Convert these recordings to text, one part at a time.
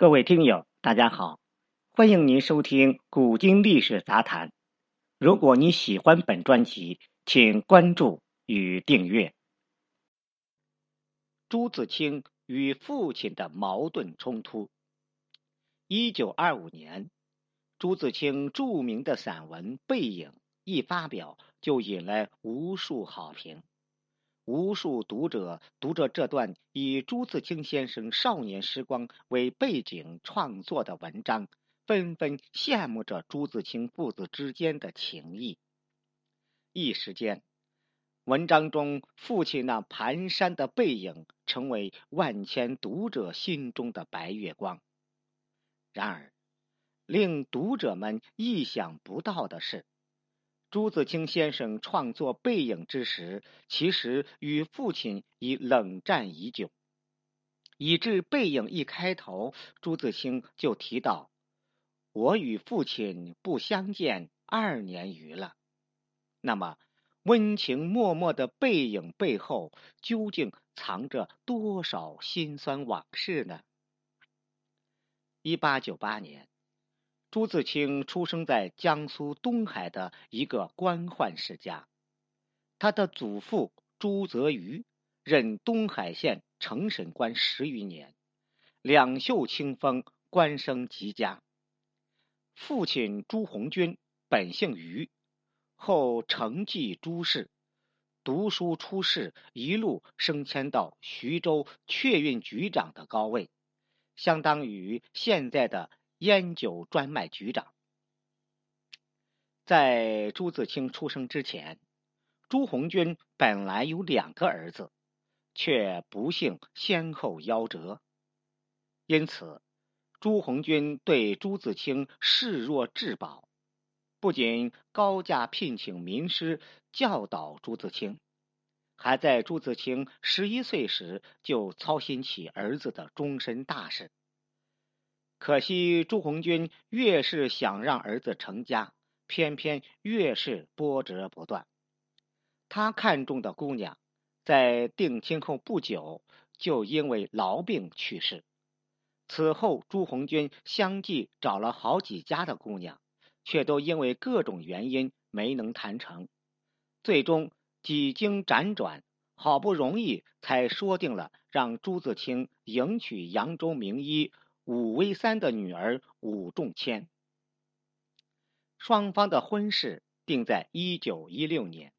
各位听友，大家好，欢迎您收听《古今历史杂谈》。如果你喜欢本专辑，请关注与订阅。朱自清与父亲的矛盾冲突。一九二五年，朱自清著名的散文《背影》一发表，就引来无数好评。无数读者读着这段以朱自清先生少年时光为背景创作的文章，纷纷羡慕着朱自清父子之间的情谊。一时间，文章中父亲那蹒跚的背影成为万千读者心中的白月光。然而，令读者们意想不到的是。朱自清先生创作《背影》之时，其实与父亲已冷战已久，以致《背影》一开头，朱自清就提到：“我与父亲不相见二年余了。”那么，温情脉脉的《背影》背后，究竟藏着多少辛酸往事呢？一八九八年。朱自清出生在江苏东海的一个官宦世家，他的祖父朱泽愚任东海县承审官十余年，两袖清风，官声极佳。父亲朱鸿钧本姓于，后承继朱氏，读书出仕，一路升迁到徐州确运局长的高位，相当于现在的。烟酒专卖局长，在朱自清出生之前，朱红军本来有两个儿子，却不幸先后夭折。因此，朱红军对朱自清视若至宝，不仅高价聘请名师教导朱自清，还在朱自清十一岁时就操心起儿子的终身大事。可惜朱红军越是想让儿子成家，偏偏越是波折不断。他看中的姑娘，在定亲后不久就因为痨病去世。此后，朱红军相继找了好几家的姑娘，却都因为各种原因没能谈成。最终几经辗转，好不容易才说定了让朱自清迎娶扬州名医。武威三的女儿武仲谦，双方的婚事定在一九一六年。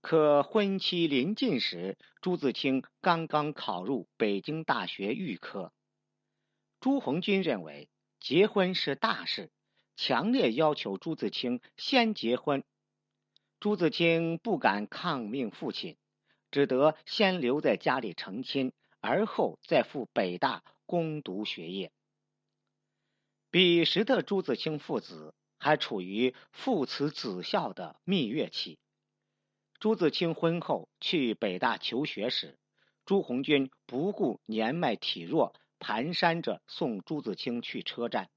可婚期临近时，朱自清刚刚考入北京大学预科。朱红军认为结婚是大事，强烈要求朱自清先结婚。朱自清不敢抗命父亲，只得先留在家里成亲，而后再赴北大。攻读学业。彼时的朱自清父子还处于父慈子孝的蜜月期。朱自清婚后去北大求学时，朱红军不顾年迈体弱，蹒跚着送朱自清去车站。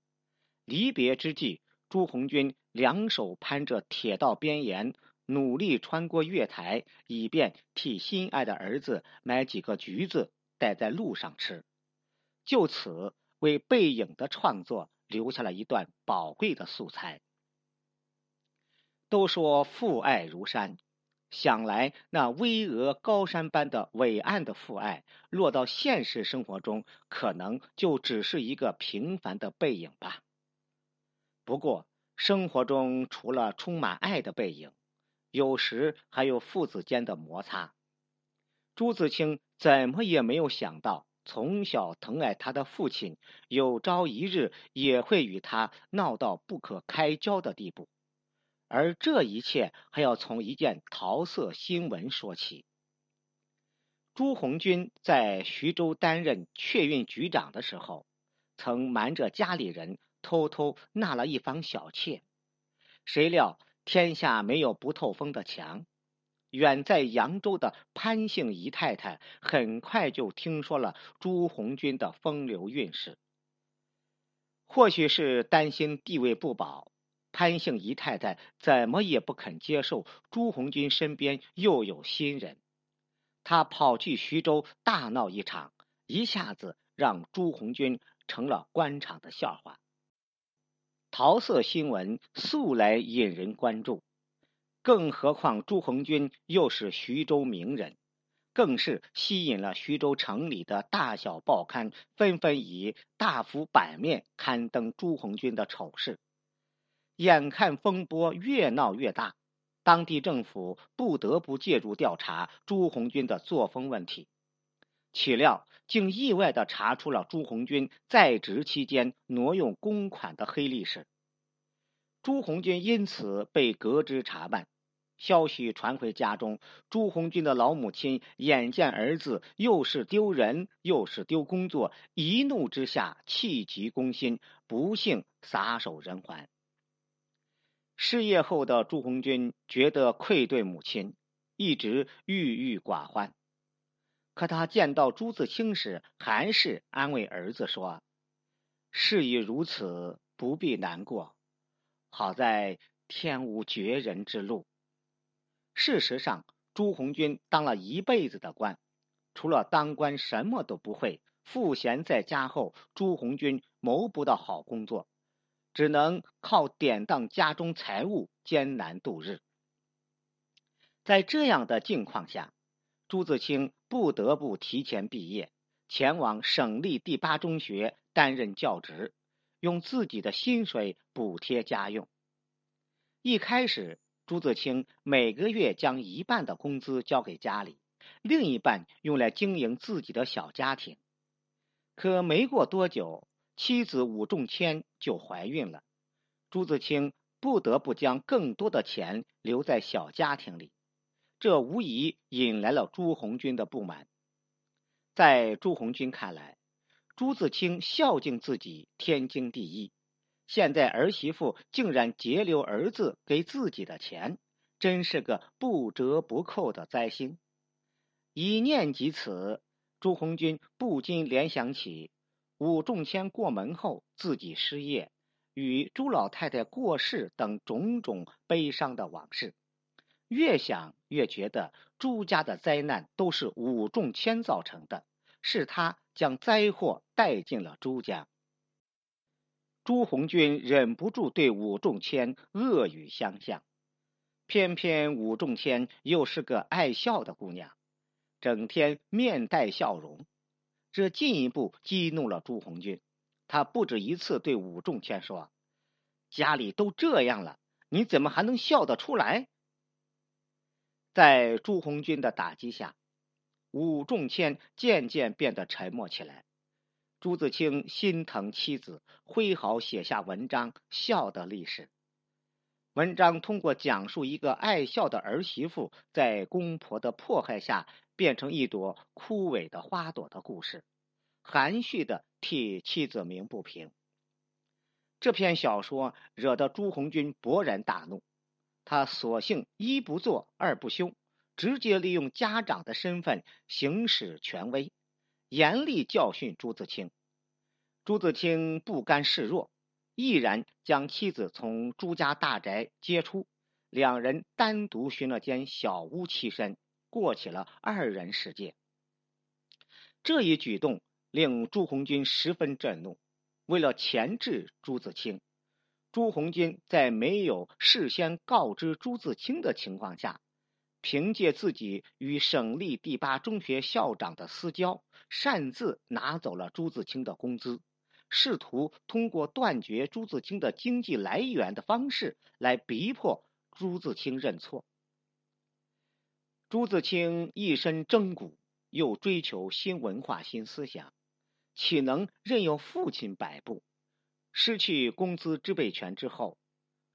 离别之际，朱红军两手攀着铁道边沿，努力穿过月台，以便替心爱的儿子买几个橘子带在路上吃。就此为背影的创作留下了一段宝贵的素材。都说父爱如山，想来那巍峨高山般的伟岸的父爱，落到现实生活中，可能就只是一个平凡的背影吧。不过，生活中除了充满爱的背影，有时还有父子间的摩擦。朱自清怎么也没有想到。从小疼爱他的父亲，有朝一日也会与他闹到不可开交的地步，而这一切还要从一件桃色新闻说起。朱红军在徐州担任确运局长的时候，曾瞒着家里人偷偷纳了一房小妾，谁料天下没有不透风的墙。远在扬州的潘姓姨太太很快就听说了朱红军的风流韵事。或许是担心地位不保，潘姓姨太太怎么也不肯接受朱红军身边又有新人。他跑去徐州大闹一场，一下子让朱红军成了官场的笑话。桃色新闻素来引人关注，更何况朱红军又是徐州名人，更是吸引了徐州城里的大小报刊纷纷以大幅版面刊登朱红军的丑事。眼看风波越闹越大，当地政府不得不介入调查朱红军的作风问题。岂料，竟意外的查出了朱红军在职期间挪用公款的黑历史。朱红军因此被革职查办。消息传回家中，朱红军的老母亲眼见儿子又是丢人又是丢工作，一怒之下气急攻心，不幸撒手人寰。失业后的朱红军觉得愧对母亲，一直郁郁寡欢。可他见到朱自清时，还是安慰儿子说：“事已如此，不必难过。好在天无绝人之路。”事实上，朱红军当了一辈子的官，除了当官什么都不会。赋闲在家后，朱红军谋不到好工作，只能靠典当家中财物艰难度日。在这样的境况下，朱自清不得不提前毕业，前往省立第八中学担任教职，用自己的薪水补贴家用。一开始，朱自清每个月将一半的工资交给家里，另一半用来经营自己的小家庭。可没过多久，妻子武仲谦就怀孕了，朱自清不得不将更多的钱留在小家庭里。这无疑引来了朱红军的不满。在朱红军看来，朱自清孝敬自己天经地义，现在儿媳妇竟然截留儿子给自己的钱，真是个不折不扣的灾星。一念及此，朱红军不禁联想起武仲谦过门后自己失业，与朱老太太过世等种种悲伤的往事。越想越觉得朱家的灾难都是武仲谦造成的，是他将灾祸带进了朱家。朱红军忍不住对武仲谦恶语相向，偏偏武仲谦又是个爱笑的姑娘，整天面带笑容，这进一步激怒了朱红军。他不止一次对武仲谦说：“家里都这样了，你怎么还能笑得出来？”在朱红军的打击下，武仲谦渐渐变得沉默起来。朱自清心疼妻子，挥毫写下文章《笑的历史》。文章通过讲述一个爱笑的儿媳妇在公婆的迫害下变成一朵枯萎的花朵的故事，含蓄的替妻子鸣不平。这篇小说惹得朱红军勃然大怒。他索性一不做二不休，直接利用家长的身份行使权威，严厉教训朱自清。朱自清不甘示弱，毅然将妻子从朱家大宅接出，两人单独寻了间小屋栖身，过起了二人世界。这一举动令朱红军十分震怒，为了钳制朱自清。朱红军在没有事先告知朱自清的情况下，凭借自己与省立第八中学校长的私交，擅自拿走了朱自清的工资，试图通过断绝朱自清的经济来源的方式来逼迫朱自清认错。朱自清一身征骨，又追求新文化、新思想，岂能任由父亲摆布？失去工资支配权之后，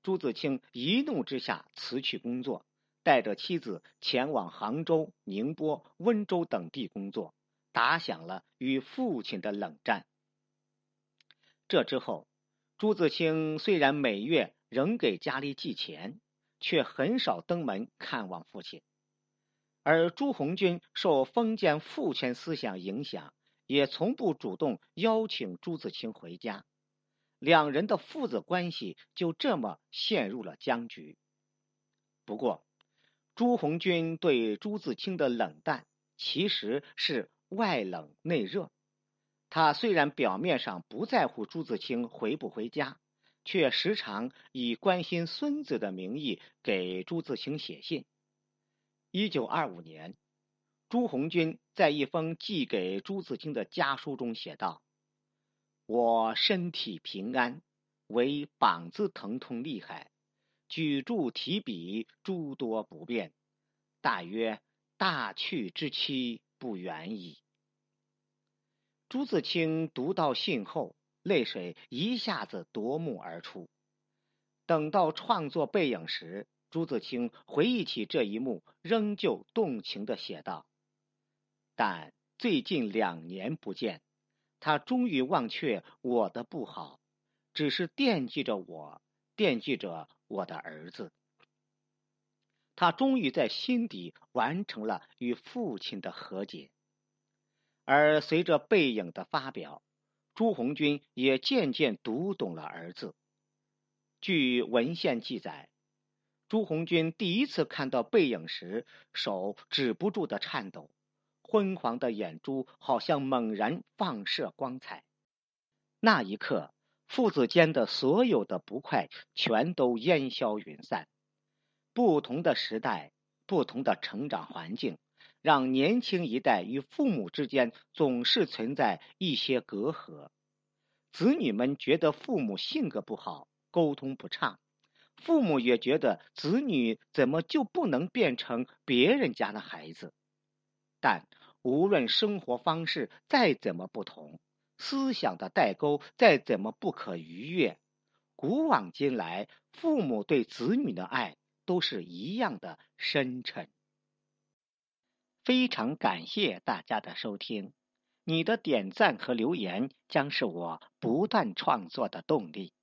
朱自清一怒之下辞去工作，带着妻子前往杭州、宁波、温州等地工作，打响了与父亲的冷战。这之后，朱自清虽然每月仍给家里寄钱，却很少登门看望父亲。而朱红军受封建父权思想影响，也从不主动邀请朱自清回家。两人的父子关系就这么陷入了僵局。不过，朱红军对朱自清的冷淡其实是外冷内热。他虽然表面上不在乎朱自清回不回家，却时常以关心孙子的名义给朱自清写信。一九二五年，朱红军在一封寄给朱自清的家书中写道：“我身体平安，唯膀子疼痛厉害，举箸提笔诸多不便，大约。”大去之期不远矣。朱自清读到信后，泪水一下子夺目而出。等到创作背影时，朱自清回忆起这一幕，仍旧动情的写道：“但最近两年不见，他终于忘却我的不好，只是惦记着我，惦记着我的儿子。”他终于在心底完成了与父亲的和解，而随着背影的发表，朱红军也渐渐读懂了儿子。据文献记载，朱红军第一次看到背影时，手止不住的颤抖，昏黄的眼珠好像猛然放射光彩。那一刻，父子间的所有的不快全都烟消云散。不同的时代，不同的成长环境，让年轻一代与父母之间总是存在一些隔阂。子女们觉得父母性格不好，沟通不畅；父母也觉得子女怎么就不能变成别人家的孩子。但无论生活方式再怎么不同，思想的代沟再怎么不可逾越，古往今来，父母对子女的爱。都是一样的深沉。非常感谢大家的收听，你的点赞和留言将是我不断创作的动力。